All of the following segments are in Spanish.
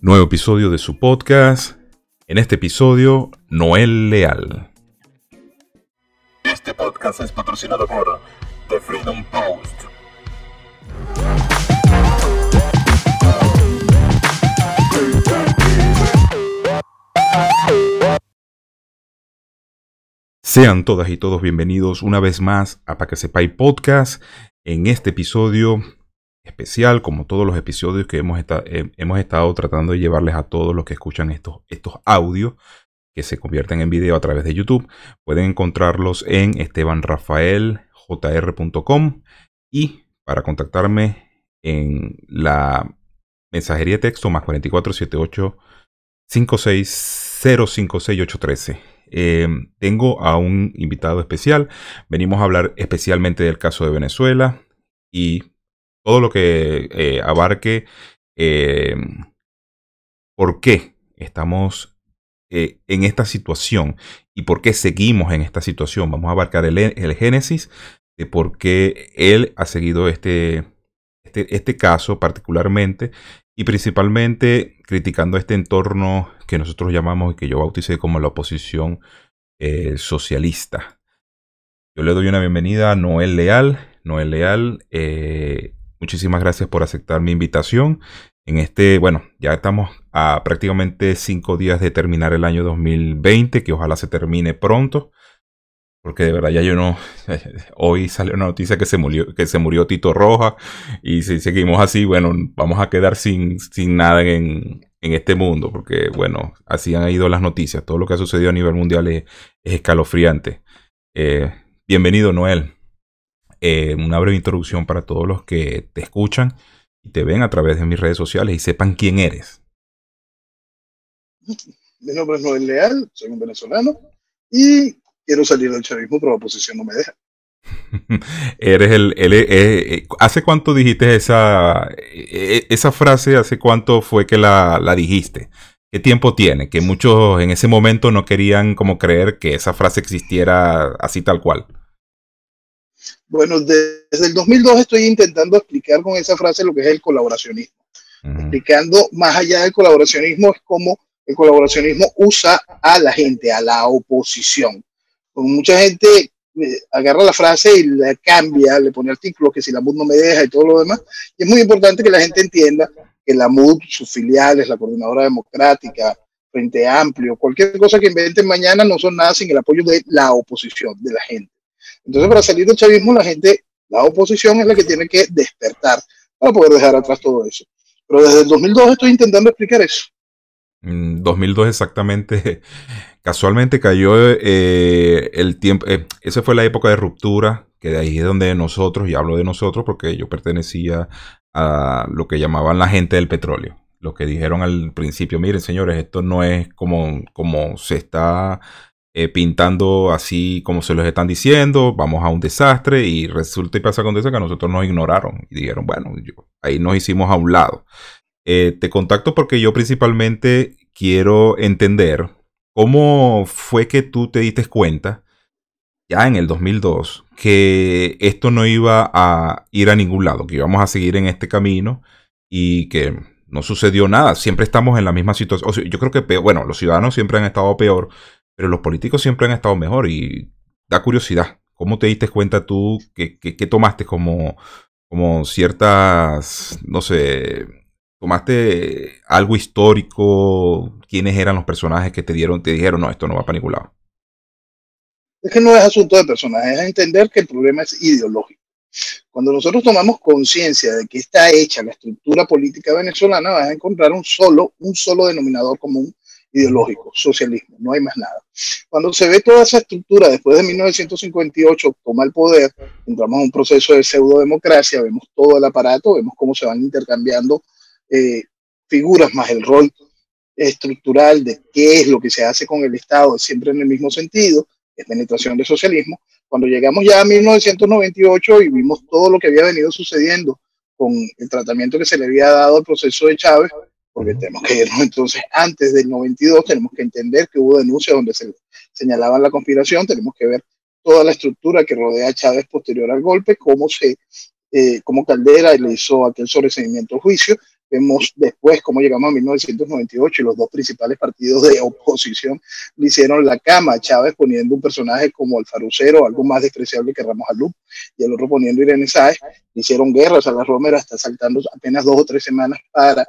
Nuevo episodio de su podcast. En este episodio, Noel Leal. Este podcast es patrocinado por The Freedom Post. Sean todas y todos bienvenidos una vez más a Pa' que sepáis podcast. En este episodio especial, como todos los episodios que hemos, eh, hemos estado tratando de llevarles a todos los que escuchan estos, estos audios que se convierten en video a través de YouTube. Pueden encontrarlos en estebanrafaeljr.com y para contactarme en la mensajería de texto más 4478 5605683. Eh, tengo a un invitado especial. Venimos a hablar especialmente del caso de Venezuela y todo lo que eh, abarque eh, por qué estamos eh, en esta situación y por qué seguimos en esta situación. Vamos a abarcar el, génesis de por qué él ha seguido este, este, este, caso particularmente y principalmente criticando este entorno que nosotros llamamos y que yo bauticé como la oposición socialista. Yo le doy una bienvenida a Noel Leal. Noel Leal Muchísimas gracias por aceptar mi invitación. En este, bueno, ya estamos a prácticamente cinco días de terminar el año 2020, que ojalá se termine pronto. Porque de verdad ya yo no. Hoy salió una noticia que se murió, que se murió Tito Roja. Y si seguimos así, bueno, vamos a quedar sin, sin nada en, en este mundo. Porque, bueno, así han ido las noticias. Todo lo que ha sucedido a nivel mundial es, escalofriante. Eh, bienvenido, Noel. Eh, una breve introducción para todos los que te escuchan y te ven a través de mis redes sociales y sepan quién eres. Mi nombre es Noel Leal, soy un venezolano y quiero salir del chavismo, pero la oposición no me deja. Eres el, eh, eh, ¿Hace cuánto dijiste esa, esa frase? ¿Hace cuánto fue que la, la dijiste? ¿Qué tiempo tiene? Que muchos en ese momento no querían como creer que esa frase existiera así tal cual. Bueno, desde el 2002 estoy intentando explicar con esa frase lo que es el colaboracionismo. Explicando más allá del colaboracionismo es cómo el colaboracionismo usa a la gente, a la oposición. Con mucha gente eh, agarra la frase y la cambia, le pone artículos que si la MUD no me deja y todo lo demás. Y es muy importante que la gente entienda que la MUD, sus filiales, la Coordinadora Democrática, Frente Amplio, cualquier cosa que inventen mañana no son nada sin el apoyo de la oposición, de la gente. Entonces, para salir del chavismo, la gente, la oposición es la que tiene que despertar para poder dejar atrás todo eso. Pero desde el 2002 estoy intentando explicar eso. 2002 mm, exactamente, casualmente cayó eh, el tiempo, eh, esa fue la época de ruptura, que de ahí es donde nosotros, y hablo de nosotros porque yo pertenecía a lo que llamaban la gente del petróleo. Lo que dijeron al principio, miren señores, esto no es como, como se está eh, pintando así como se los están diciendo, vamos a un desastre y resulta y pasa con eso que a nosotros nos ignoraron y dijeron, bueno, ahí nos hicimos a un lado. Eh, te contacto porque yo principalmente quiero entender cómo fue que tú te diste cuenta ya en el 2002 que esto no iba a ir a ningún lado, que íbamos a seguir en este camino y que no sucedió nada. Siempre estamos en la misma situación. yo creo que, bueno, los ciudadanos siempre han estado peor, pero los políticos siempre han estado mejor y da curiosidad. ¿Cómo te diste cuenta tú que, tomaste como, como ciertas, no sé, tomaste algo histórico? ¿Quiénes eran los personajes que te dieron, te dijeron, no, esto no va para ningún lado? Es que no es asunto de personajes, es entender que el problema es ideológico. Cuando nosotros tomamos conciencia de que está hecha la estructura política venezolana, vas a encontrar un solo, un solo denominador común ideológico, socialismo, no hay más nada. Cuando se ve toda esa estructura después de 1958, toma el poder, entramos a un proceso de pseudo-democracia, vemos todo el aparato, vemos cómo se van intercambiando eh, figuras más el rol estructural de qué es lo que se hace con el Estado, siempre en el mismo sentido, es penetración de socialismo. Cuando llegamos ya a 1998 y vimos todo lo que había venido sucediendo con el tratamiento que se le había dado al proceso de Chávez, porque tenemos que irnos entonces antes del 92, tenemos que entender que hubo denuncias donde se señalaban la conspiración, tenemos que ver toda la estructura que rodea a Chávez posterior al golpe, cómo se, eh, cómo Caldera le hizo aquel sobreseimiento al juicio, Vemos después cómo llegamos a 1998 y los dos principales partidos de oposición le hicieron la cama a Chávez poniendo un personaje como el farucero, algo más despreciable que Ramos Alú, y el otro poniendo Irene Sáez. Hicieron guerra, a la Romero está saltando apenas dos o tres semanas para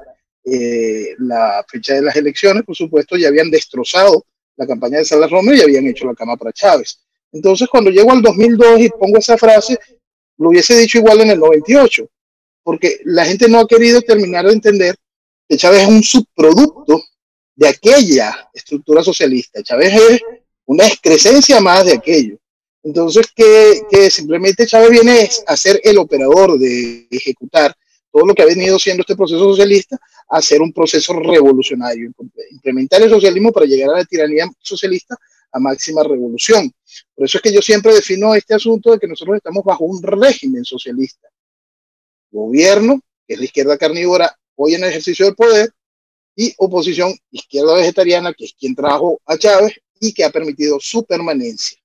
eh, la fecha de las elecciones. Por supuesto, ya habían destrozado la campaña de Salas Romero y habían hecho la cama para Chávez. Entonces, cuando llego al 2002 y pongo esa frase, lo hubiese dicho igual en el 98 porque la gente no ha querido terminar de entender que Chávez es un subproducto de aquella estructura socialista. Chávez es una excrescencia más de aquello. Entonces, que, que simplemente Chávez viene a ser el operador de ejecutar todo lo que ha venido siendo este proceso socialista, a un proceso revolucionario, implementar el socialismo para llegar a la tiranía socialista a máxima revolución. Por eso es que yo siempre defino este asunto de que nosotros estamos bajo un régimen socialista gobierno, que es la izquierda carnívora hoy en ejercicio del poder, y oposición izquierda vegetariana, que es quien trajo a Chávez y que ha permitido su permanencia.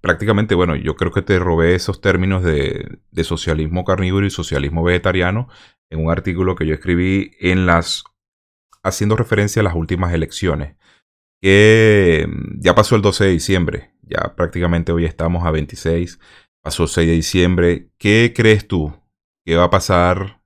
Prácticamente, bueno, yo creo que te robé esos términos de, socialismo carnívoro y socialismo vegetariano en un artículo que yo escribí en las haciendo referencia a las últimas elecciones, que mm, ya pasó el 12 de diciembre, ya prácticamente hoy estamos a 26 Pasó 6 de diciembre. ¿Qué crees tú que va a pasar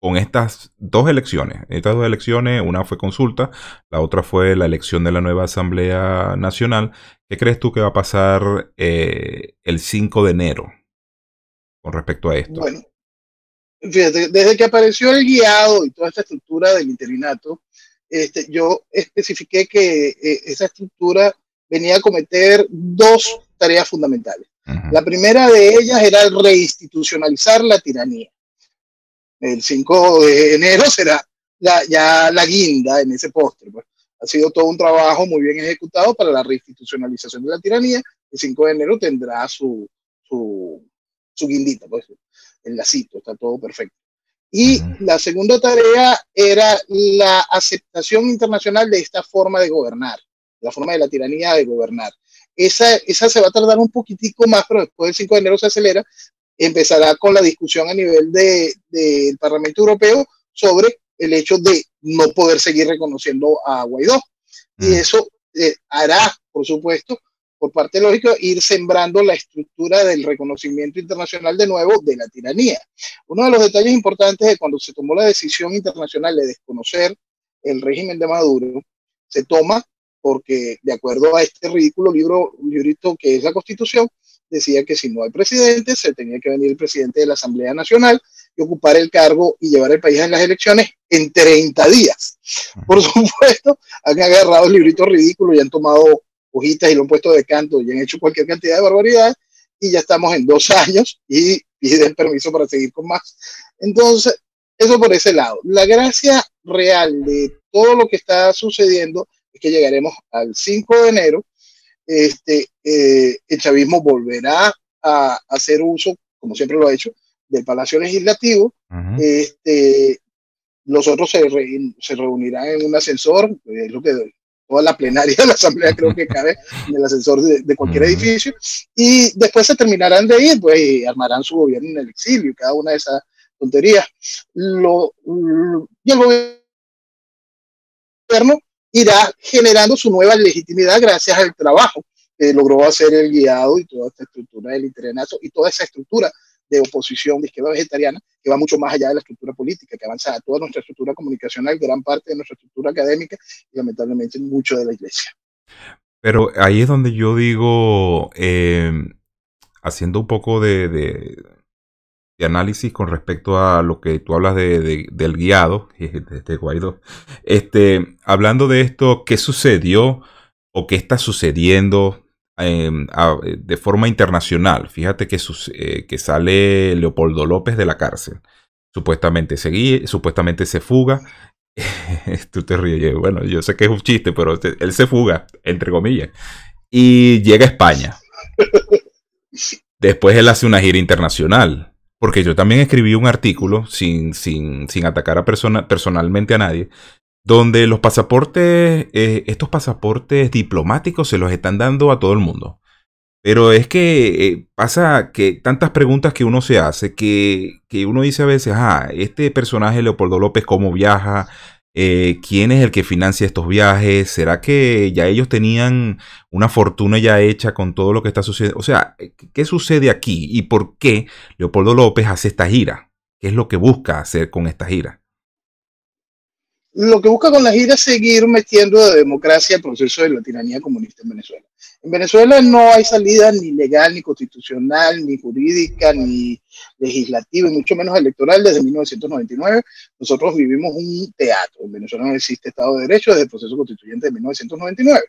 con estas dos elecciones? Estas dos elecciones, una fue consulta, la otra fue la elección de la nueva Asamblea Nacional. ¿Qué crees tú que va a pasar eh, el 5 de enero con respecto a esto? Bueno, fíjate, desde que apareció el guiado y toda esta estructura del interinato, este, yo especifiqué que eh, esa estructura venía a cometer dos tareas fundamentales. La primera de ellas era reinstitucionalizar la tiranía. El 5 de enero será ya la guinda en ese postre. Pues. Ha sido todo un trabajo muy bien ejecutado para la reinstitucionalización de la tiranía. El 5 de enero tendrá su, su, su guindita, pues, el lacito, está todo perfecto. Y la segunda tarea era la aceptación internacional de esta forma de gobernar, la forma de la tiranía de gobernar. Esa, esa se va a tardar un poquitico más, pero después del 5 de enero se acelera. Empezará con la discusión a nivel del de, Parlamento Europeo sobre el hecho de no poder seguir reconociendo a Guaidó. Y mm. eso eh, hará, por supuesto, por parte lógica, ir sembrando la estructura del reconocimiento internacional de nuevo de la tiranía. Uno de los detalles importantes de cuando se tomó la decisión internacional de desconocer el régimen de Maduro, se toma porque de acuerdo a este ridículo libro, librito que es la Constitución, decía que si no hay presidente, se tenía que venir el presidente de la Asamblea Nacional y ocupar el cargo y llevar el país en las elecciones en 30 días. Por supuesto, han agarrado el librito ridículo y han tomado hojitas y lo han puesto de canto y han hecho cualquier cantidad de barbaridades y ya estamos en dos años y piden permiso para seguir con más. Entonces, eso por ese lado. La gracia real de todo lo que está sucediendo que llegaremos al 5 de enero, este, eh, el chavismo volverá a hacer uso, como siempre lo ha hecho, del Palacio Legislativo. este, los otros se, se, reunirán en un ascensor, es lo que toda la plenaria de la Asamblea creo que cabe en el ascensor de, cualquier edificio, y después se terminarán de ir, pues y armarán su gobierno en el exilio, cada una de esas tonterías. Lo, y el gobierno irá generando su nueva legitimidad gracias al trabajo que logró hacer el guiado y toda esta estructura del interinato y toda esa estructura de oposición de izquierda vegetariana que va mucho más allá de la estructura política, que avanza a toda nuestra estructura comunicacional, gran parte de nuestra estructura académica y lamentablemente mucho de la iglesia. Pero ahí es donde yo digo, eh, haciendo un poco de análisis con respecto a lo que tú hablas de, del guiado, de, este Guaidó. Este, hablando de esto, ¿qué sucedió o qué está sucediendo em, de forma internacional? Fíjate que, eh, que sale Leopoldo López de la cárcel. Supuestamente se supuestamente se fuga. tú te ríes. Bueno, yo sé que es un chiste, pero él se fuga, entre comillas. Y llega a España. Después él hace una gira internacional porque yo también escribí un artículo sin, sin, sin atacar a persona, personalmente a nadie, donde los pasaportes, eh, estos pasaportes diplomáticos se los están dando a todo el mundo. Pero es que eh, pasa que tantas preguntas que uno se hace que, que uno dice a veces, ah, este personaje Leopoldo López, ¿cómo viaja? Eh, ¿Quién es el que financia estos viajes? ¿Será que ya ellos tenían una fortuna ya hecha con todo lo que está sucediendo? O sea, ¿qué sucede aquí y por qué Leopoldo López hace esta gira? ¿Qué es lo que busca hacer con esta gira? Lo que busca con la gira es seguir metiendo de democracia el proceso de la tiranía comunista en Venezuela. En Venezuela no hay salida ni legal, ni constitucional, ni jurídica, ni legislativa, y mucho menos electoral desde 1999. Nosotros vivimos un teatro. En Venezuela no existe Estado de Derecho desde el proceso constituyente de 1999.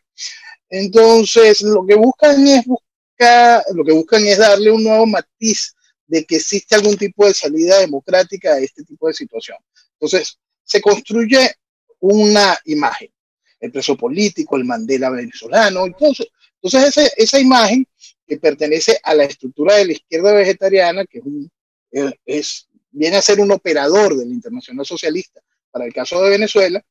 Entonces, lo que buscan es buscar, lo que buscan es darle un nuevo matiz de que existe algún tipo de salida democrática a este tipo de situación. Entonces, se construye una imagen, el preso político, el Mandela venezolano, entonces, entonces esa, esa imagen que pertenece a la estructura de la izquierda vegetariana, que es, un, eh, es viene a ser un operador del Internacional Socialista para el caso de Venezuela,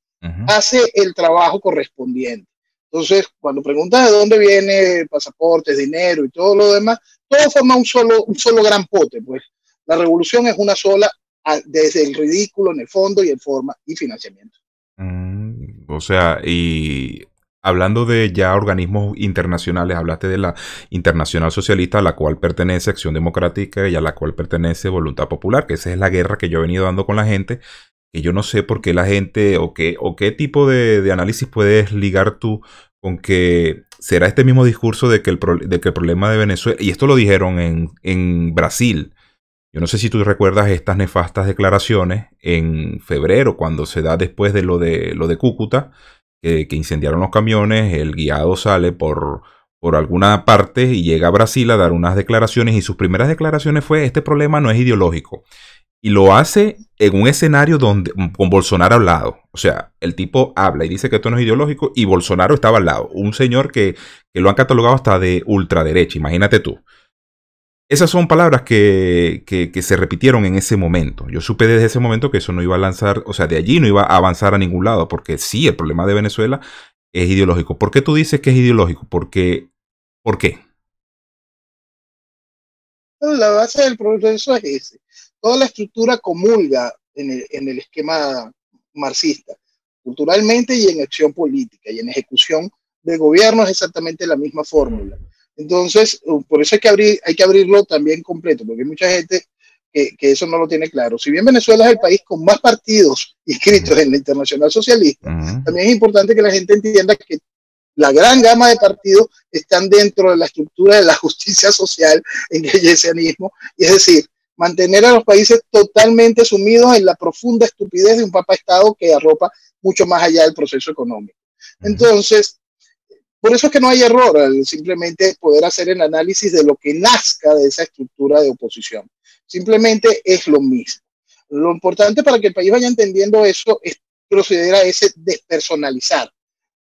hace el trabajo correspondiente. Entonces, cuando preguntas de dónde viene pasaportes, dinero y todo lo demás, todo forma un solo, un solo gran pote. Pues la revolución es una sola, desde el ridículo en el fondo y en forma y financiamiento. Mm, o sea, y hablando de ya organismos internacionales, hablaste de la Internacional Socialista a la cual pertenece Acción Democrática y a la cual pertenece Voluntad Popular, que esa es la guerra que yo he venido dando con la gente, que yo no sé por qué la gente o qué, o qué tipo de, análisis puedes ligar tú con que será este mismo discurso de que el, de que el problema de Venezuela, y esto lo dijeron en, en Brasil, yo no sé si tú recuerdas estas nefastas declaraciones en febrero, cuando se da después de lo de, lo de Cúcuta, que, incendiaron los camiones, el guiado sale por, por alguna parte y llega a Brasil a dar unas declaraciones y sus primeras declaraciones fue este problema no es ideológico. Y lo hace en un escenario donde, con Bolsonaro al lado. O sea, el tipo habla y dice que esto no es ideológico y Bolsonaro estaba al lado. Un señor que, que lo han catalogado hasta de ultraderecha, imagínate tú. Esas son palabras que, que, se repitieron en ese momento. Yo supe desde ese momento que eso no iba a lanzar, o sea, de allí no iba a avanzar a ningún lado, porque sí, el problema de Venezuela es ideológico. ¿Por qué tú dices que es ideológico? Porque, ¿Por qué? La base del proceso es ese. Toda la estructura comulga en el, en el esquema marxista, culturalmente y en acción política y en ejecución de gobierno es exactamente la misma fórmula. Entonces, uh, por eso hay que, abrir, hay que abrirlo también completo, porque hay mucha gente que, que, eso no lo tiene claro. Si bien Venezuela es el país con más partidos inscritos en la Internacional Socialista, también es importante que la gente entienda que la gran gama de partidos están dentro de la estructura de la justicia social en el yesianismo, y es decir, mantener a los países totalmente sumidos en la profunda estupidez de un papa Estado que arropa mucho más allá del proceso económico. Entonces, por eso es que no hay error simplemente poder hacer el análisis de lo que nazca de esa estructura de oposición. Simplemente es lo mismo. Lo importante para que el país vaya entendiendo eso es proceder a ese despersonalizar.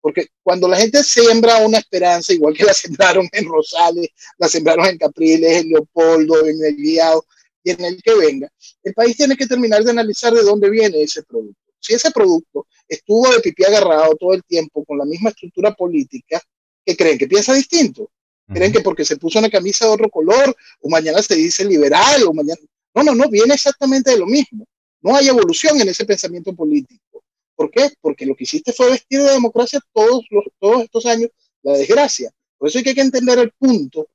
Porque cuando la gente siembra una esperanza, igual que la sembraron en Rosales, la sembraron en Capriles, en Leopoldo, en el Guiado y en el que venga, el país tiene que terminar de analizar de dónde viene ese producto. Si ese producto estuvo de pipí agarrado todo el tiempo con la misma estructura política, ¿qué creen? ¿Que piensa distinto? ¿Creen que porque se puso una camisa de otro color o mañana se dice liberal o mañana... No, no, no, viene exactamente de lo mismo. No hay evolución en ese pensamiento político. ¿Por qué? Porque lo que hiciste fue vestir de democracia todos, los, todos estos años la desgracia. Por eso hay que entender el punto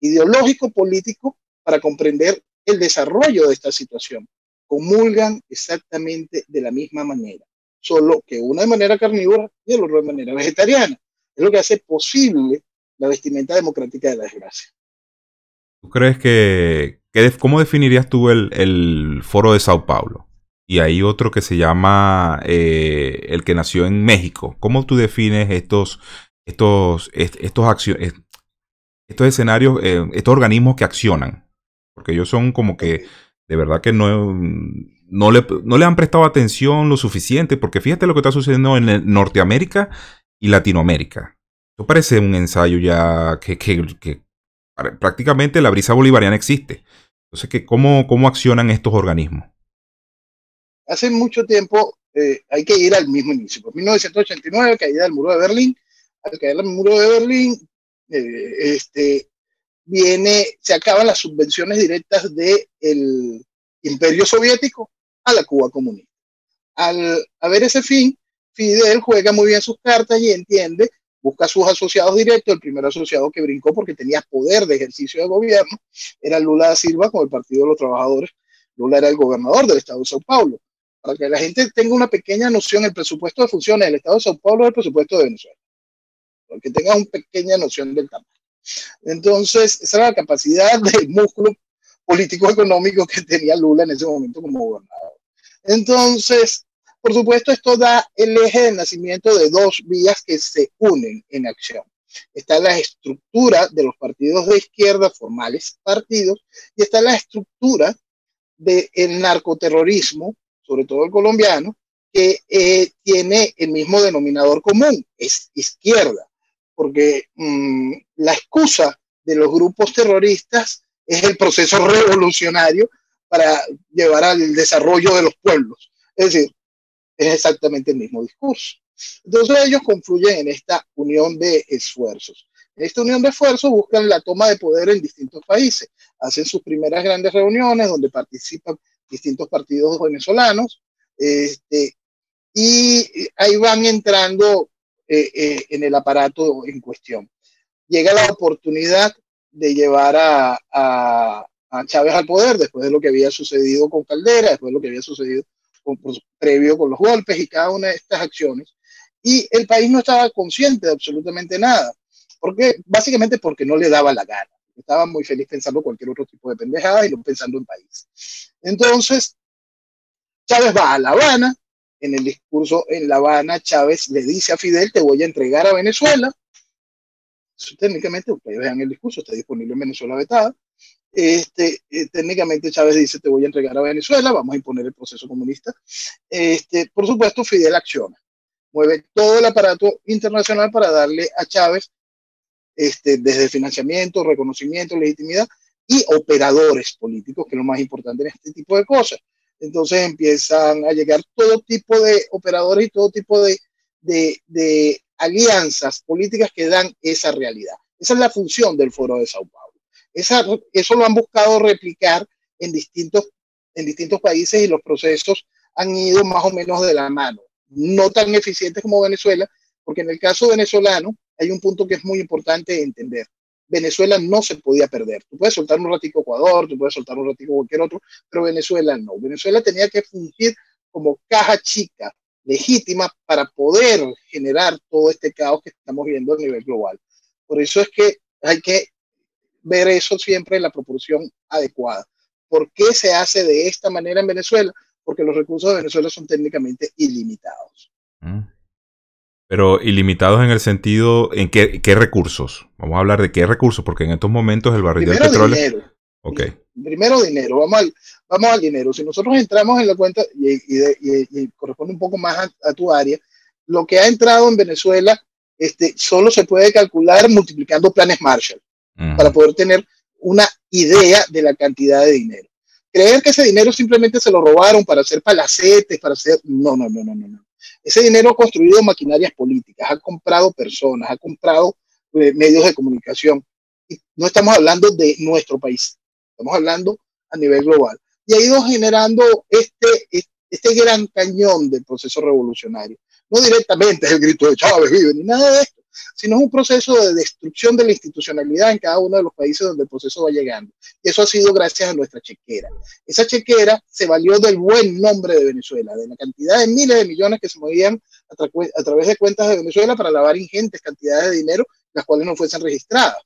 ideológico político para comprender el desarrollo de esta situación. Comulgan exactamente de la misma manera solo que una de manera carnívora y el otro de manera vegetariana. Es lo que hace posible la vestimenta democrática de la desgracia. ¿Tú crees que, cómo definirías tú el, foro de Sao Paulo? Y hay otro que se llama eh, el que nació en México. ¿Cómo tú defines estos, estos, estos, acciones, estos escenarios, eh, estos organismos que accionan? Porque ellos son como que de verdad que no, no le, no le han prestado atención lo suficiente, porque fíjate lo que está sucediendo en Norteamérica y Latinoamérica. Esto parece un ensayo ya que, prácticamente la brisa bolivariana existe. Entonces, que ¿cómo, ¿cómo accionan estos organismos? Hace mucho tiempo eh, hay que ir al mismo inicio. Por 1989, caída del muro de Berlín. Al caer el muro de Berlín, eh, este, se acaban las subvenciones directas del imperio soviético a la Cuba comunista. Al haber ese fin, Fidel juega muy bien sus cartas y entiende, busca sus asociados directos. El primer asociado que brincó porque tenía poder de ejercicio de gobierno era Lula da Silva con el Partido de los Trabajadores. Lula era el gobernador del estado de Sao Paulo. Para que la gente tenga una pequeña noción, el presupuesto de funciones del estado de Sao Paulo es el presupuesto de Venezuela. Para que tenga una pequeña noción del tamaño. Entonces, esa era la capacidad de músculo político-económico que tenía Lula en ese momento como gobernador. Entonces, por supuesto, esto da el eje de nacimiento de dos vías que se unen en acción. Está la estructura de los partidos de izquierda, formales partidos, y está la estructura del narcoterrorismo, sobre todo el colombiano, que eh, tiene el mismo denominador común, es izquierda porque mm, la excusa de los grupos terroristas es el proceso revolucionario para llevar al desarrollo de los pueblos. Es decir, es exactamente el mismo discurso. Entonces ellos confluyen en esta unión de esfuerzos. En esta unión de esfuerzos buscan la toma de poder en distintos países. Hacen sus primeras grandes reuniones donde participan distintos partidos venezolanos. Este, y ahí van entrando eh, eh, en el aparato en cuestión. Llega la oportunidad de llevar a, a, Chávez al poder después de lo que había sucedido con Caldera, después de lo que había sucedido con, pues, previo con los golpes y cada una de estas acciones. Y el país no estaba consciente de absolutamente nada. porque Básicamente porque no le daba la gana. Estaba muy feliz pensando cualquier otro tipo de pendejada y no pensando en país. Entonces, Chávez va a La Habana, en el discurso en La Habana, Chávez le dice a Fidel, te voy a entregar a Venezuela. técnicamente, ustedes vean el discurso, está disponible en Venezuela vetada. Este, eh, técnicamente Chávez dice, te voy a entregar a Venezuela, vamos a imponer el proceso comunista. Este, por supuesto, Fidel acciona, mueve todo el aparato internacional para darle a Chávez este, desde financiamiento, reconocimiento, legitimidad y operadores políticos, que es lo más importante en este tipo de cosas entonces empiezan a llegar todo tipo de operadores y todo tipo de, de, alianzas políticas que dan esa realidad. Esa es la función del Foro de Sao Paulo. Esa, eso lo han buscado replicar en distintos, en distintos países y los procesos han ido más o menos de la mano. No tan eficientes como Venezuela, porque en el caso venezolano hay un punto que es muy importante entender. Venezuela no se podía perder. Tú puedes soltar un ratico Ecuador, tú puedes soltar un ratico cualquier otro, pero Venezuela no. Venezuela tenía que fungir como caja chica, legítima, para poder generar todo este caos que estamos viendo a nivel global. Por eso es que hay que ver eso siempre en la proporción adecuada. ¿Por qué se hace de esta manera en Venezuela? Porque los recursos de Venezuela son técnicamente ilimitados. Mm. Pero ilimitados en el sentido, ¿en qué, qué, recursos? Vamos a hablar de qué recursos, porque en estos momentos el barril de petróleo... Dinero. Okay. Primero dinero, vamos al, vamos al dinero. Si nosotros entramos en la cuenta, y, y, corresponde un poco más a, tu área, lo que ha entrado en Venezuela este, solo se puede calcular multiplicando planes Marshall para poder tener una idea de la cantidad de dinero. Creer que ese dinero simplemente se lo robaron para hacer palacetes, para hacer... No, no, no, no, no. Ese dinero ha construido maquinarias políticas, ha comprado personas, ha comprado eh, medios de comunicación. No estamos hablando de nuestro país, estamos hablando a nivel global. Y ha ido generando este, este gran cañón del proceso revolucionario. No directamente es el grito de Chávez vive, ni nada de esto, sino es un proceso de destrucción de la institucionalidad en cada uno de los países donde el proceso va llegando. Y eso ha sido gracias a nuestra chequera. Esa chequera se valió del buen nombre de Venezuela, de la cantidad de miles de millones que se movían a, través de cuentas de Venezuela para lavar ingentes cantidades de dinero, las cuales no fuesen registradas.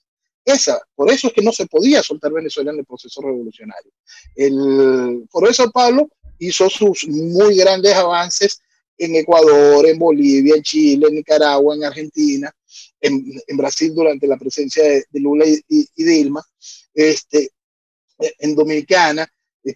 Esa, por eso es que no se podía soltar Venezuela en el proceso revolucionario. El Foro de Sao Paulo hizo sus muy grandes avances en Ecuador, en Bolivia, en Chile, en Nicaragua, en Argentina, en, en Brasil durante la presencia de, Lula y, Dilma, este, en Dominicana, eh,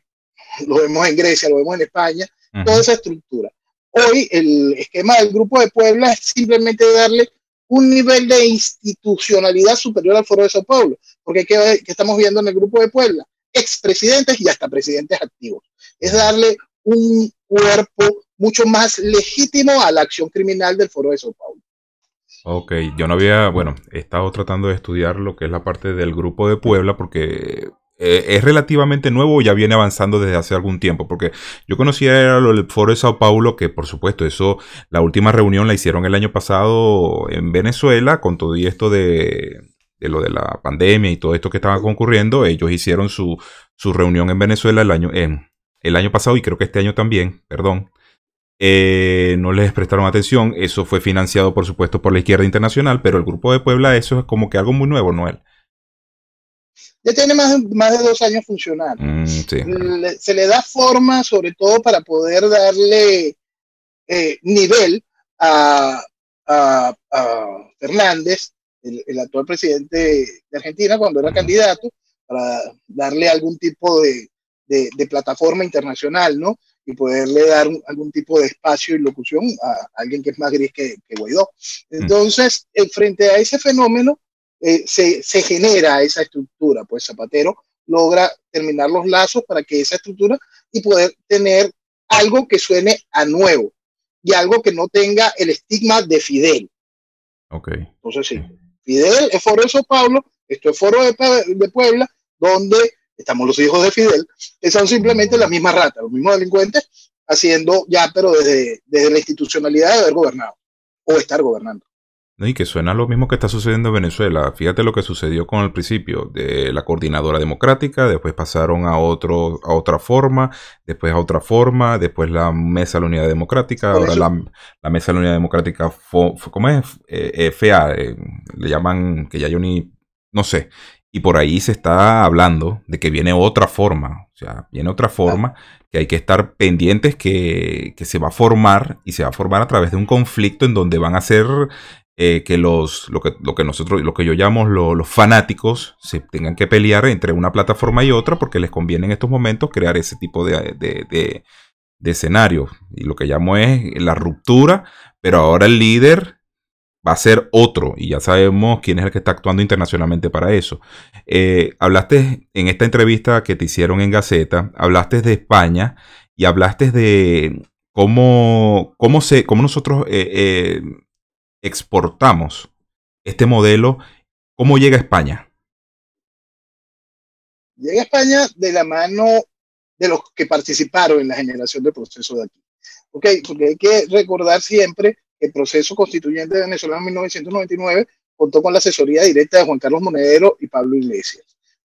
lo vemos en Grecia, lo vemos en España, toda esa estructura. Hoy el esquema del Grupo de Puebla es simplemente darle un nivel de institucionalidad superior al Foro de Sao Paulo, porque ¿qué, estamos viendo en el Grupo de Puebla? Expresidentes y hasta presidentes activos. Es darle un cuerpo mucho más legítimo a la acción criminal del Foro de Sao Paulo. Ok, yo no había, bueno, he estado tratando de estudiar lo que es la parte del grupo de Puebla porque eh, es relativamente nuevo ya viene avanzando desde hace algún tiempo, porque yo conocía el Foro de Sao Paulo, que por supuesto eso, la última reunión la hicieron el año pasado en Venezuela, con todo y esto de, lo de la pandemia y todo esto que estaba concurriendo, ellos hicieron su, reunión en Venezuela el año, el año pasado y creo que este año también, perdón. Eh, no les prestaron atención, eso fue financiado por supuesto por la izquierda internacional, pero el grupo de Puebla eso es como que algo muy nuevo, Noel ya tiene más, más de dos años funcionando. Mm, se le da forma, sobre todo, para poder darle eh, nivel a, Fernández, el, actual presidente de Argentina, cuando era candidato, para darle algún tipo de, plataforma internacional, ¿no? Y poderle dar algún tipo de espacio y locución a alguien que es más gris que, que Guaidó. Entonces, eh, frente a ese fenómeno, eh, se, se, genera esa estructura, pues Zapatero logra terminar los lazos para que esa estructura y poder tener algo que suene a nuevo y algo que no tenga el estigma de Fidel. Ok. Entonces sí, Fidel es foro de Sao Paulo, esto es foro de, de Puebla, donde estamos los hijos de Fidel, que son simplemente la misma rata, los mismos delincuentes, haciendo ya, pero desde, desde la institucionalidad de haber gobernado o estar gobernando. Y que suena lo mismo que está sucediendo en Venezuela. Fíjate lo que sucedió con el principio de la coordinadora democrática, después pasaron a otro, a otra forma, después a otra forma, después la mesa de la unidad democrática, ahora la, mesa de la unidad democrática, ¿cómo es? Eh, FA, eh, le llaman, que ya yo ni, no sé. Y por ahí se está hablando de que viene otra forma, o sea, viene otra forma que hay que estar pendientes que, que, se va a formar y se va a formar a través de un conflicto en donde van a ser eh, que los, lo que, lo que nosotros, lo que yo llamo los fanáticos, se tengan que pelear entre una plataforma y otra porque les conviene en estos momentos crear ese tipo de, de, escenario. Y lo que llamo es la ruptura, pero ahora el líder va a ser otro y ya sabemos quién es el que está actuando internacionalmente para eso. Eh, hablaste en esta entrevista que te hicieron en Gaceta, hablaste de España y hablaste de cómo, cómo, se, cómo nosotros eh, exportamos este modelo, ¿cómo llega a España? Llega a España de la mano de los que participaron en la generación del proceso de aquí. ¿Ok? Porque hay que recordar siempre el proceso constituyente de Venezuela en 1999 contó con la asesoría directa de Juan Carlos Monedero y Pablo Iglesias.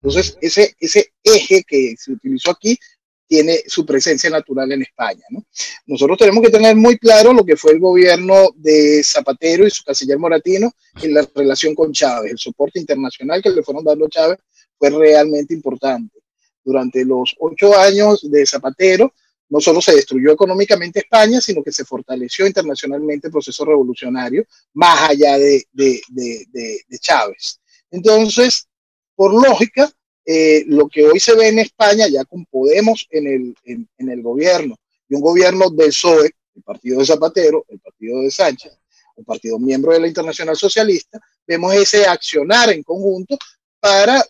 Entonces, ese, ese eje que se utilizó aquí tiene su presencia natural en España. ¿no? Nosotros tenemos que tener muy claro lo que fue el gobierno de Zapatero y su canciller Moratino en la relación con Chávez. El soporte internacional que le fueron dando a Chávez fue realmente importante. Durante los ocho años de Zapatero, no solo se destruyó económicamente España, sino que se fortaleció internacionalmente el proceso revolucionario, más allá de, de, de, de Chávez. Entonces, por lógica, eh, lo que hoy se ve en España, ya con Podemos en el, en, el gobierno y un gobierno del PSOE, el partido de Zapatero, el partido de Sánchez, un partido miembro de la Internacional Socialista, vemos ese accionar en conjunto para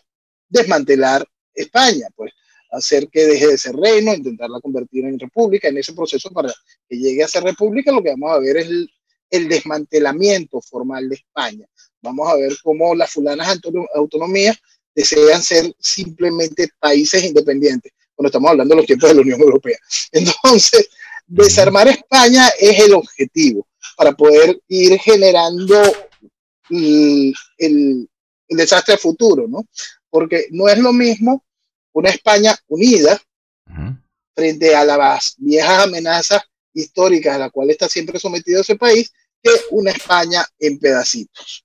desmantelar España, pues hacer que deje de ser reino, intentarla convertir en república, en ese proceso para que llegue a ser república, lo que vamos a ver es el, el desmantelamiento formal de España. Vamos a ver cómo las fulanas autonomías desean ser simplemente países independientes, cuando estamos hablando de los tiempos de la Unión Europea. Entonces, desarmar España es el objetivo para poder ir generando el, el, desastre futuro, ¿no? Porque no es lo mismo una España unida frente a las viejas amenazas históricas a las cuales está siempre sometido ese país que una España en pedacitos.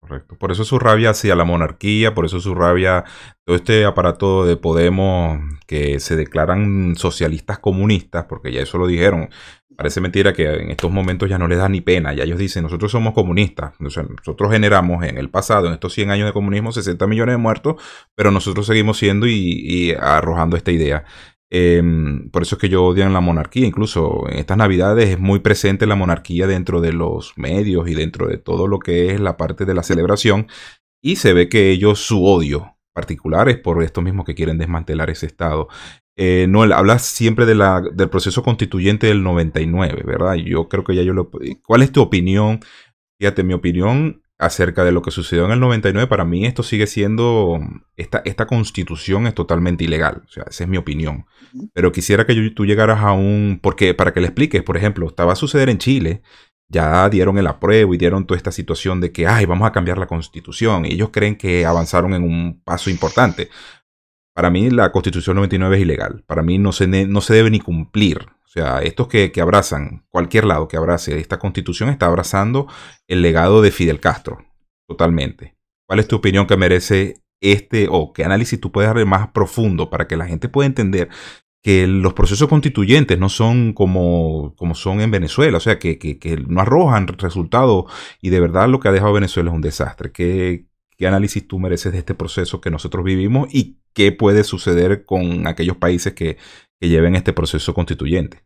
Correcto. Por eso su rabia hacia la monarquía, por eso su rabia, todo este aparato de Podemos que se declaran socialistas comunistas, porque ya eso lo dijeron. Parece mentira que en estos momentos ya no les da ni pena. Ya ellos dicen, nosotros somos comunistas. nosotros generamos en el pasado, en estos 100 años de comunismo, 60 millones de muertos, pero nosotros seguimos siendo y, arrojando esta idea. Em, por eso es que yo odian la monarquía. Incluso en estas navidades es muy presente la monarquía dentro de los medios y dentro de todo lo que es la parte de la celebración. Y se ve que ellos su odio particular es por esto mismo que quieren desmantelar ese Estado. Eh, no, hablas siempre de la, del proceso constituyente del 99, ¿verdad? Yo creo que ya yo lo... ¿Cuál es tu opinión? Fíjate, mi opinión acerca de lo que sucedió en el 99, para mí esto sigue siendo, esta, esta constitución es totalmente ilegal, o sea, esa es mi opinión. Pero quisiera que tú llegaras a un, porque para que le expliques, por ejemplo, estaba a suceder en Chile, ya dieron el apruebo y dieron toda esta situación de que, ay, vamos a cambiar la constitución, y ellos creen que avanzaron en un paso importante. Para mí la constitución 99 es ilegal, para mí no se, no se debe ni cumplir. O sea, estos que, que, abrazan, cualquier lado que abrace esta constitución está abrazando el legado de Fidel Castro, totalmente. ¿Cuál es tu opinión que merece este, o qué análisis tú puedes darle más profundo para que la gente pueda entender que los procesos constituyentes no son como, como son en Venezuela, o sea, que, que, no arrojan resultados y de verdad lo que ha dejado Venezuela es un desastre. ¿Qué, ¿Qué análisis tú mereces de este proceso que nosotros vivimos y qué puede suceder con aquellos países que, que lleven este proceso constituyente.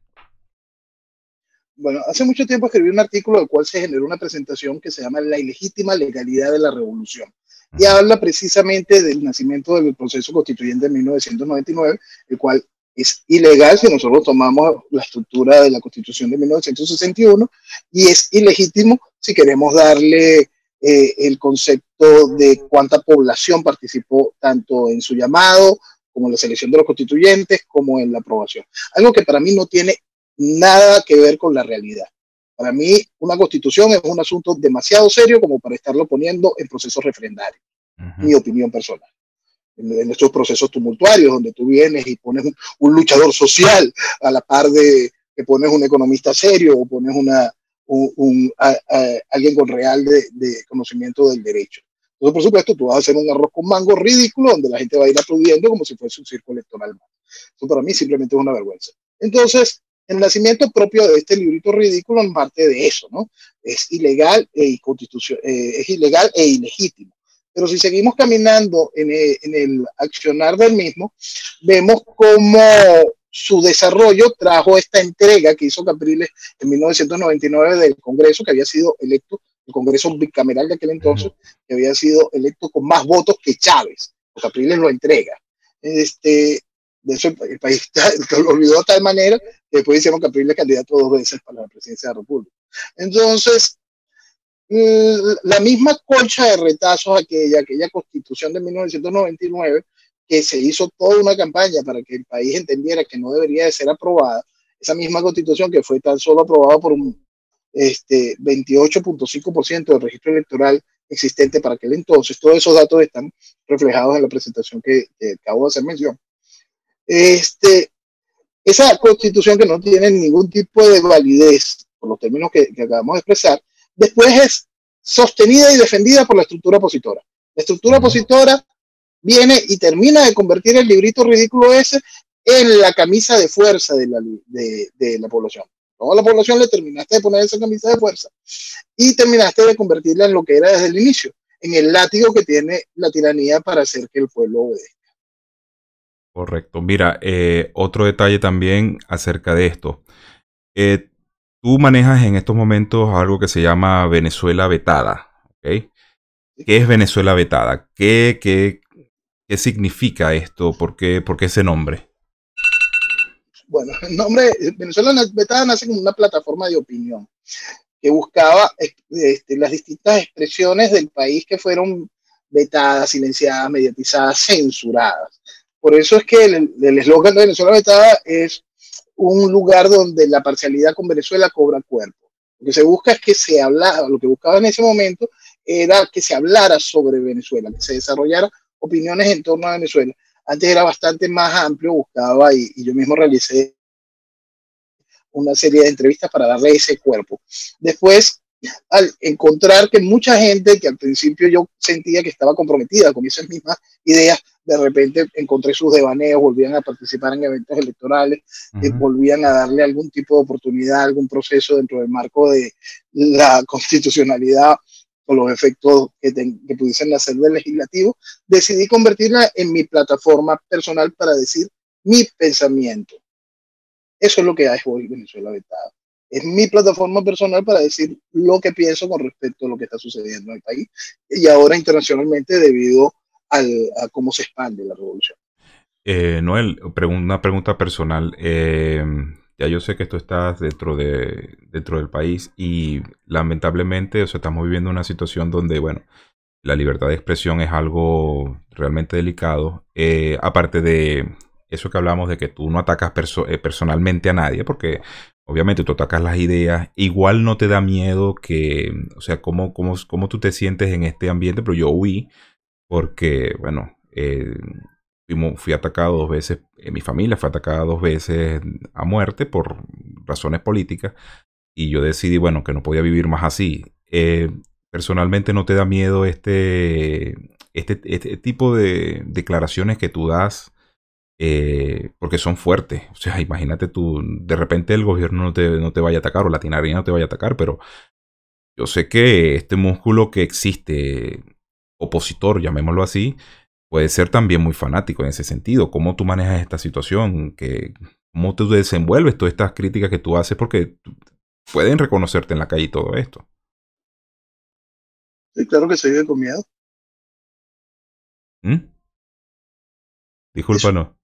Bueno, hace mucho tiempo escribí un artículo del cual se generó una presentación que se llama La ilegítima legalidad de la revolución. Y habla precisamente del nacimiento del proceso constituyente en 1999, el cual es ilegal si nosotros tomamos la estructura de la constitución de 1961 y es ilegítimo si queremos darle eh, el concepto de cuánta población participó tanto en su llamado como en la selección de los constituyentes, como en la aprobación. Algo que para mí no tiene nada que ver con la realidad. Para mí, una constitución es un asunto demasiado serio como para estarlo poniendo en procesos referendarios. Mi opinión personal. En, estos procesos tumultuarios, donde tú vienes y pones un, luchador social a la par de que pones un economista serio o pones una, un, alguien con real de, de, conocimiento del derecho. Entonces, por supuesto, tú vas a hacer un arroz con mango ridículo donde la gente va a ir aplaudiendo como si fuese un circo electoral. Eso para mí simplemente es una vergüenza. Entonces, el nacimiento propio de este librito ridículo en parte de eso, ¿no? Es ilegal e, constitución, eh, es ilegal e ilegítimo. Pero si seguimos caminando en el, en el accionar del mismo, vemos cómo su desarrollo trajo esta entrega que hizo Capriles en 1999 del Congreso, que había sido electo el Congreso bicameral de aquel entonces, que había sido electo con más votos que Chávez. Capriles lo entrega. Este, de eso el, país lo olvidó de tal manera que después hicieron Capriles candidato dos veces para la presidencia de la República. Entonces, la misma colcha de retazos aquella, aquella constitución de 1999, que se hizo toda una campaña para que el país entendiera que no debería de ser aprobada, esa misma constitución que fue tan solo aprobada por un este, 28.5% del registro electoral existente para aquel entonces. Todos esos datos están reflejados en la presentación que, acabo de hacer mención. Este, esa constitución que no tiene ningún tipo de validez, por los términos que, que acabamos de expresar, después es sostenida y defendida por la estructura opositora. La estructura opositora viene y termina de convertir el librito ridículo ese en la camisa de fuerza de la, de, de la población. Toda la población le terminaste de poner esa camisa de fuerza y terminaste de convertirla en lo que era desde el inicio, en el látigo que tiene la tiranía para hacer que el pueblo obedezca. Correcto. Mira, eh, otro detalle también acerca de esto. Eh, tú manejas en estos momentos algo que se llama Venezuela vetada. ¿okay? ¿Qué es Venezuela vetada? ¿Qué, qué, qué significa esto? ¿Por qué, ¿Por qué ese nombre? bueno, el nombre Venezuela Vetada nace como una plataforma de opinión que buscaba este, las distintas expresiones del país que fueron vetadas, silenciadas, mediatizadas, censuradas. Por eso es que el eslogan de Venezuela Vetada es un lugar donde la parcialidad con Venezuela cobra cuerpo. Lo que se busca es que se hablara, lo que buscaba en ese momento era que se hablara sobre Venezuela, que se desarrollara opiniones en torno a Venezuela. Antes era bastante más amplio, buscaba y, yo mismo realicé una serie de entrevistas para darle ese cuerpo. Después, al encontrar que mucha gente que al principio yo sentía que estaba comprometida con esas mismas ideas, de repente encontré sus devaneos, volvían a participar en eventos electorales, uh volvían a darle algún tipo de oportunidad, algún proceso dentro del marco de la constitucionalidad con los efectos que, que pudiesen hacer del legislativo, decidí convertirla en mi plataforma personal para decir mi pensamiento. Eso es lo que hace hoy Venezuela Vetada. Es mi plataforma personal para decir lo que pienso con respecto a lo que está sucediendo en el país y ahora internacionalmente debido a cómo se expande la revolución. Eh, Noel, una pregunta personal. Eh, ya yo sé que esto está dentro, de, dentro del país y lamentablemente, o sea, estamos viviendo una situación donde, bueno, la libertad de expresión es algo realmente delicado. Eh, aparte de eso que hablamos de que tú no atacas eh, personalmente a nadie, porque obviamente tú atacas las ideas, igual no te da miedo que, o sea, cómo, cómo, cómo tú te sientes en este ambiente, pero yo huí porque, bueno, eh, fui atacado dos veces, en mi familia fue atacada dos veces a muerte por razones políticas y yo decidí, bueno, que no podía vivir más así. Eh, personalmente no te da miedo este, este, este tipo de declaraciones que tú das eh, porque son fuertes. O sea, imagínate tú, de repente el gobierno no te, no te vaya a atacar o la tinaria no te vaya a atacar, pero yo sé que este músculo que existe, opositor, llamémoslo así, puede ser también muy fanático en ese sentido. ¿Cómo tú manejas esta situación? ¿Cómo tú desenvuelves todas estas críticas que tú haces? Porque pueden reconocerte en la calle y todo esto. Sí, claro que se vive con miedo. ¿Mm? Disculpa, no.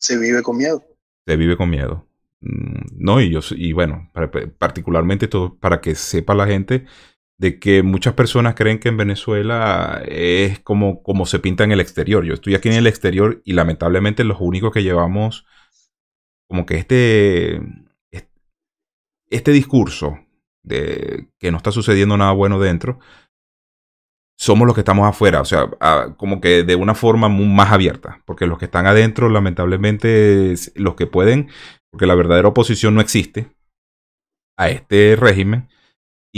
Se vive con miedo. Se vive con miedo. Mm, no, y yo, y bueno, particularmente todo, para que sepa la gente, de que muchas personas creen que en Venezuela es como, como se pinta en el exterior. Yo estoy aquí en el exterior y lamentablemente los únicos que llevamos como que este, este discurso de que no está sucediendo nada bueno dentro, somos los que estamos afuera, o sea, como que de una forma más abierta, porque los que están adentro, lamentablemente, los que pueden, porque la verdadera oposición no existe a este régimen,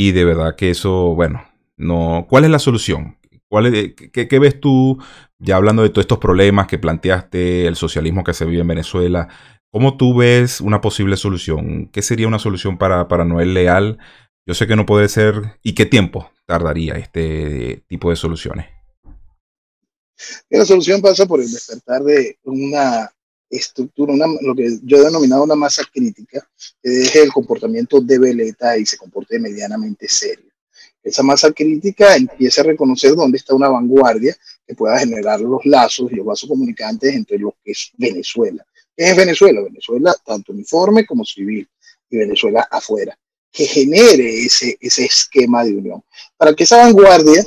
y de verdad que eso, bueno, no. ¿Cuál es la solución? ¿Cuál qué, ves tú, ya hablando de todos estos problemas que planteaste, el socialismo que se vive en Venezuela? ¿Cómo tú ves una posible solución? ¿Qué sería una solución para, para Noel Leal? Yo sé que no puede ser. ¿Y qué tiempo tardaría este tipo de soluciones? La solución pasa por el despertar de una estructura, una, lo que yo he denominado una masa crítica, que deje el comportamiento de veleta y se comporte medianamente serio. Esa masa crítica empieza a reconocer dónde está una vanguardia que pueda generar los lazos y los vasos comunicantes entre lo que es Venezuela. ¿Qué es Venezuela? Venezuela, tanto uniforme como civil, y Venezuela afuera, que genere ese, ese esquema de unión. Para que esa vanguardia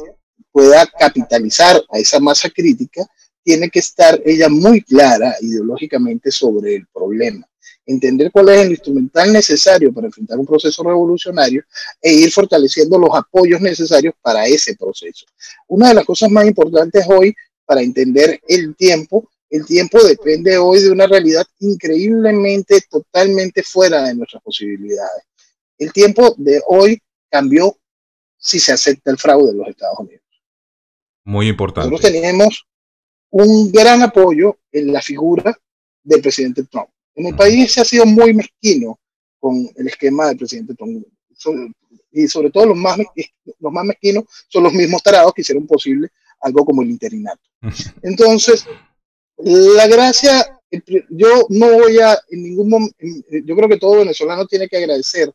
pueda capitalizar a esa masa crítica tiene que estar ella muy clara ideológicamente sobre el problema, entender cuál es el instrumental necesario para enfrentar un proceso revolucionario e ir fortaleciendo los apoyos necesarios para ese proceso. Una de las cosas más importantes hoy para entender el tiempo, el tiempo depende hoy de una realidad increíblemente, totalmente fuera de nuestras posibilidades. El tiempo de hoy cambió si se acepta el fraude en los Estados Unidos. Muy importante. Nosotros tenemos un gran apoyo en la figura del presidente Trump. En el país se ha sido muy mezquino con el esquema del presidente Trump. Y sobre todo los más, los más mezquinos son los mismos tarados que hicieron posible algo como el interinato. Entonces, la gracia, yo no voy a en ningún momento, yo creo que todo venezolano tiene que agradecer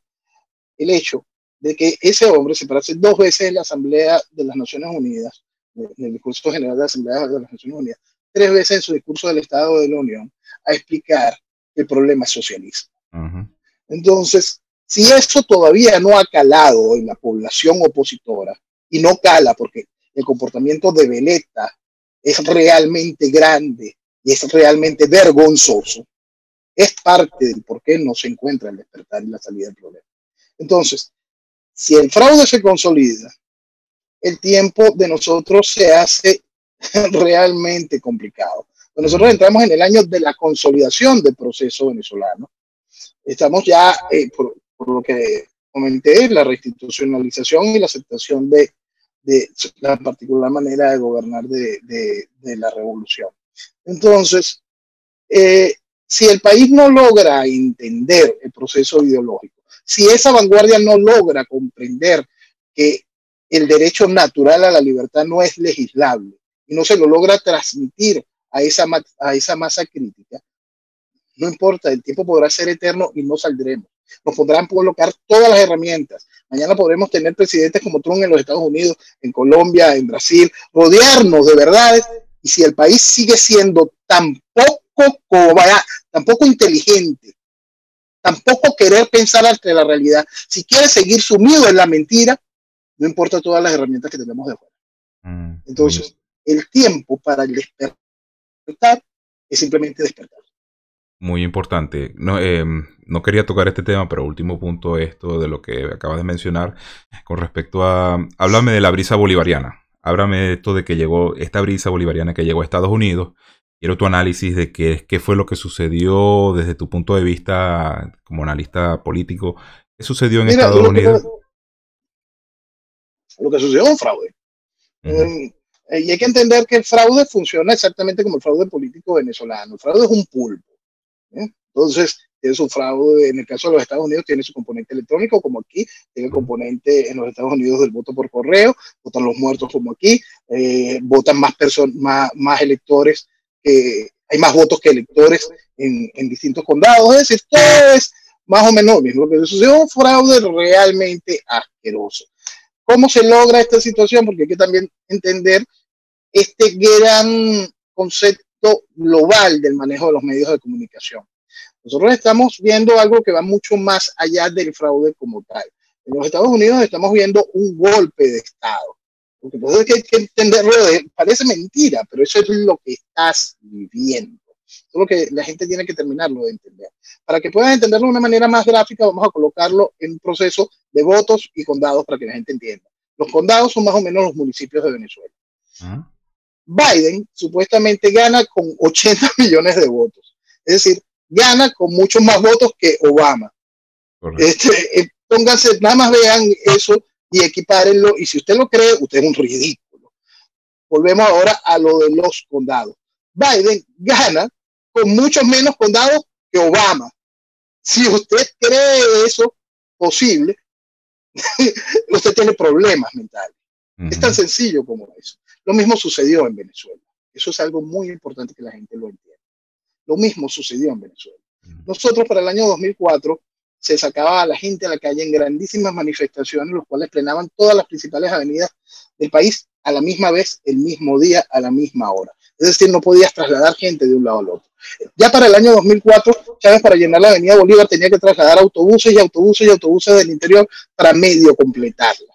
el hecho de que ese hombre se parece dos veces en la Asamblea de las Naciones Unidas en el discurso general de la Asamblea de las Naciones Unidas, tres veces en su discurso del Estado de la Unión, a explicar que el problema es socialismo. Entonces, si eso todavía no ha calado en la población opositora, y no cala porque el comportamiento de Veleta es realmente grande y es realmente vergonzoso, es parte del por qué no se encuentra el despertar y la salida del problema. Entonces, si el fraude se consolida, el tiempo de nosotros se hace realmente complicado. Nosotros entramos en el año de la consolidación del proceso venezolano. Estamos ya, eh, por, lo que comenté, la reinstitucionalización y la aceptación de, de la particular manera de gobernar de, de, la revolución. Entonces, eh, si el país no logra entender el proceso ideológico, si esa vanguardia no logra comprender que el derecho natural a la libertad no es legislable y no se lo logra transmitir a esa, a esa masa crítica, no importa, el tiempo podrá ser eterno y no saldremos. Nos podrán colocar todas las herramientas. Mañana podremos tener presidentes como Trump en los Estados Unidos, en Colombia, en Brasil, rodearnos de verdades. Y si el país sigue siendo tan poco, tan poco inteligente tampoco querer pensar ante la realidad. Si quieres seguir sumido en la mentira, no importa todas las herramientas que tenemos de fuera. Mm, Entonces, el tiempo para el despertar es simplemente despertar. Muy importante. No, em, no quería tocar este tema, pero último punto esto de lo que acabas de mencionar con respecto a... Háblame de la brisa bolivariana. Háblame de esto de que llegó, esta brisa bolivariana que llegó a Estados Unidos. Quiero tu análisis de qué, qué fue lo que sucedió desde tu punto de vista como analista político. ¿Qué sucedió en Estados Unidos? Lo que sucedió un fraude. Em, eh, y hay que entender que el fraude funciona exactamente como el fraude político venezolano. El fraude es un pulpo. ¿eh? Entonces, tiene su fraude, en el caso de los Estados Unidos, tiene su componente electrónico, como aquí, tiene el componente en los Estados Unidos del voto por correo, votan los muertos como aquí, eh, votan más, más, más electores, hay más votos que electores en, en, distintos condados, es decir, todo es más o menos lo mismo. Lo que sucedió un fraude realmente asqueroso. ¿Cómo se logra esta situación? Porque hay que también entender este gran concepto global del manejo de los medios de comunicación. Nosotros estamos viendo algo que va mucho más allá del fraude como tal. En los Estados Unidos estamos viendo un golpe de Estado. Porque pues hay que entenderlo, parece mentira, pero eso es lo que estás viviendo. Eso es lo que la gente tiene que terminarlo de entender. Para que puedan entenderlo de una manera más gráfica, vamos a colocarlo en un proceso de votos y condados para que la gente entienda. Los condados son más o menos los municipios de Venezuela. Ah. Biden supuestamente gana con 80 millones de votos. Es decir, gana con muchos más votos que Obama. Este, eh, pónganse, nada más vean eso y equipárenlo. Y si usted lo cree, usted es un ridículo. Volvemos ahora a lo de los condados. Biden gana con muchos menos condados que Obama. Si usted cree eso posible, usted tiene problemas mentales. Es tan sencillo como eso. Lo mismo sucedió en Venezuela. Eso es algo muy importante que la gente lo entienda. Lo mismo sucedió en Venezuela. Nosotros para el año 2004 se sacaba a la gente a la calle en grandísimas manifestaciones, los cuales plenaban todas las principales avenidas del país a la misma vez, el mismo día, a la misma hora. Es decir, no podías trasladar gente de un lado al otro. Ya para el año 2004, Chávez para llenar la avenida Bolívar tenía que trasladar autobuses y autobuses y autobuses del interior para medio completarla.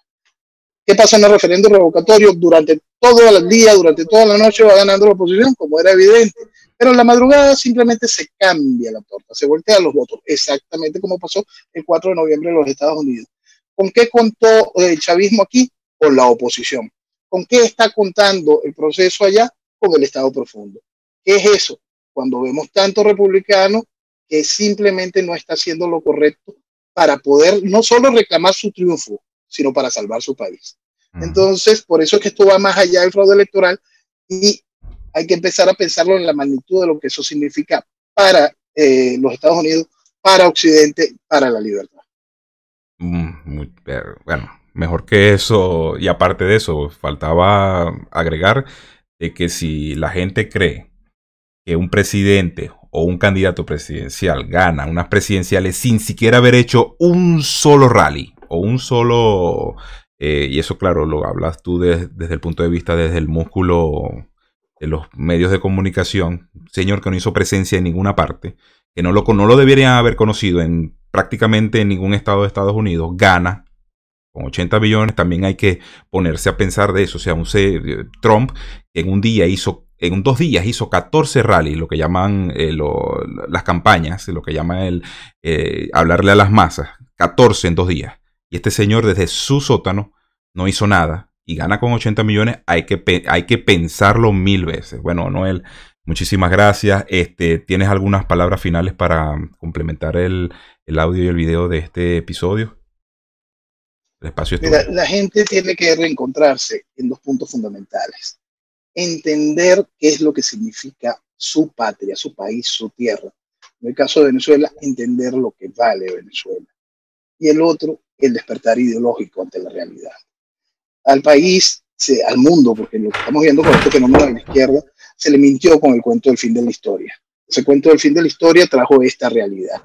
¿Qué pasa en el referéndum revocatorio? Durante todo el día, durante toda la noche va ganando la oposición, como era evidente. Pero en la madrugada simplemente se cambia la torta, se voltean los votos, exactamente como pasó el 4 de noviembre en los Estados Unidos. ¿Con qué contó el chavismo aquí? Con la oposición. ¿Con qué está contando el proceso allá? Con el Estado profundo. ¿Qué es eso? Cuando vemos tanto republicano que simplemente no está haciendo lo correcto para poder no solo reclamar su triunfo, sino para salvar su país. Entonces, por eso es que esto va más allá del fraude electoral y hay que empezar a pensarlo en la magnitud de lo que eso significa para eh, los Estados Unidos, para Occidente, para la libertad. Mm, bueno, mejor que eso, y aparte de eso, faltaba agregar de que si la gente cree que un presidente o un candidato presidencial gana unas presidenciales sin siquiera haber hecho un solo rally o un solo, eh, y eso claro, lo hablas tú desde el punto de vista, desde el músculo de los medios de comunicación, señor que no hizo presencia en ninguna parte, que no lo, no lo deberían haber conocido en prácticamente en ningún estado de Estados Unidos, gana con 80 billones, también hay que ponerse a pensar de eso. O sea, un Trump en un día hizo, en dos días hizo 14 rallies, lo que llaman eh, las campañas, lo que llaman el eh, hablarle a las masas, 14 en dos días. Y este señor desde su sótano no hizo nada y gana con 80 millones, hay que, hay que pensarlo mil veces. Bueno, Noel, muchísimas gracias. Este, ¿Tienes algunas palabras finales para complementar el, audio y el video de este episodio? El espacio Mira, la gente tiene que reencontrarse en dos puntos fundamentales. Entender qué es lo que significa su patria, su país, su tierra. En el caso de Venezuela, entender lo que vale Venezuela. Y el otro, el despertar ideológico ante la realidad. Al país, al mundo, porque lo que estamos viendo con este fenómeno de la izquierda, se le mintió con el cuento del fin de la historia. Ese cuento del fin de la historia trajo esta realidad.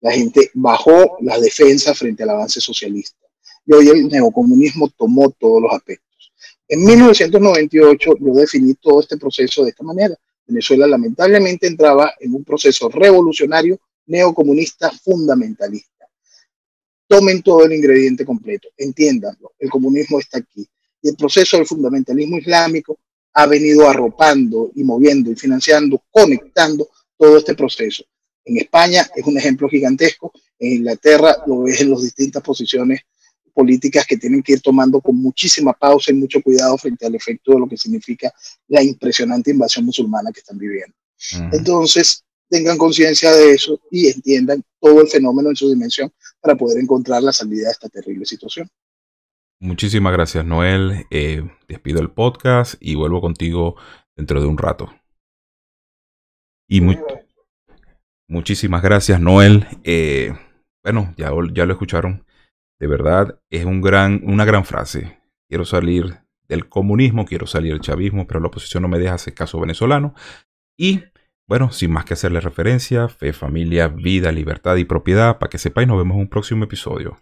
La gente bajó las defensas frente al avance socialista. Y hoy el neocomunismo tomó todos los aspectos. En 1998 yo definí todo este proceso de esta manera. Venezuela lamentablemente entraba en un proceso revolucionario neocomunista fundamentalista. Tomen todo el ingrediente completo, entiéndanlo, el comunismo está aquí. Y el proceso del fundamentalismo islámico ha venido arropando y moviendo y financiando, conectando todo este proceso. En España es un ejemplo gigantesco, en Inglaterra lo ves en las distintas posiciones políticas que tienen que ir tomando con muchísima pausa y mucho cuidado frente al efecto de lo que significa la impresionante invasión musulmana que están viviendo. Entonces, tengan conciencia de eso y entiendan todo el fenómeno en su dimensión para poder encontrar la salida de esta terrible situación. Muchísimas gracias, Noel. Eh, despido el podcast y vuelvo contigo dentro de un rato. Y muchísimas gracias, Noel. Eh, bueno, ya, ya lo escucharon. De verdad, es un gran, una gran frase. Quiero salir del comunismo, quiero salir del chavismo, pero la oposición no me deja hacer caso venezolano. Y bueno, sin más que hacerle referencia, fe, familia, vida, libertad y propiedad, para que sepáis, nos vemos en un próximo episodio.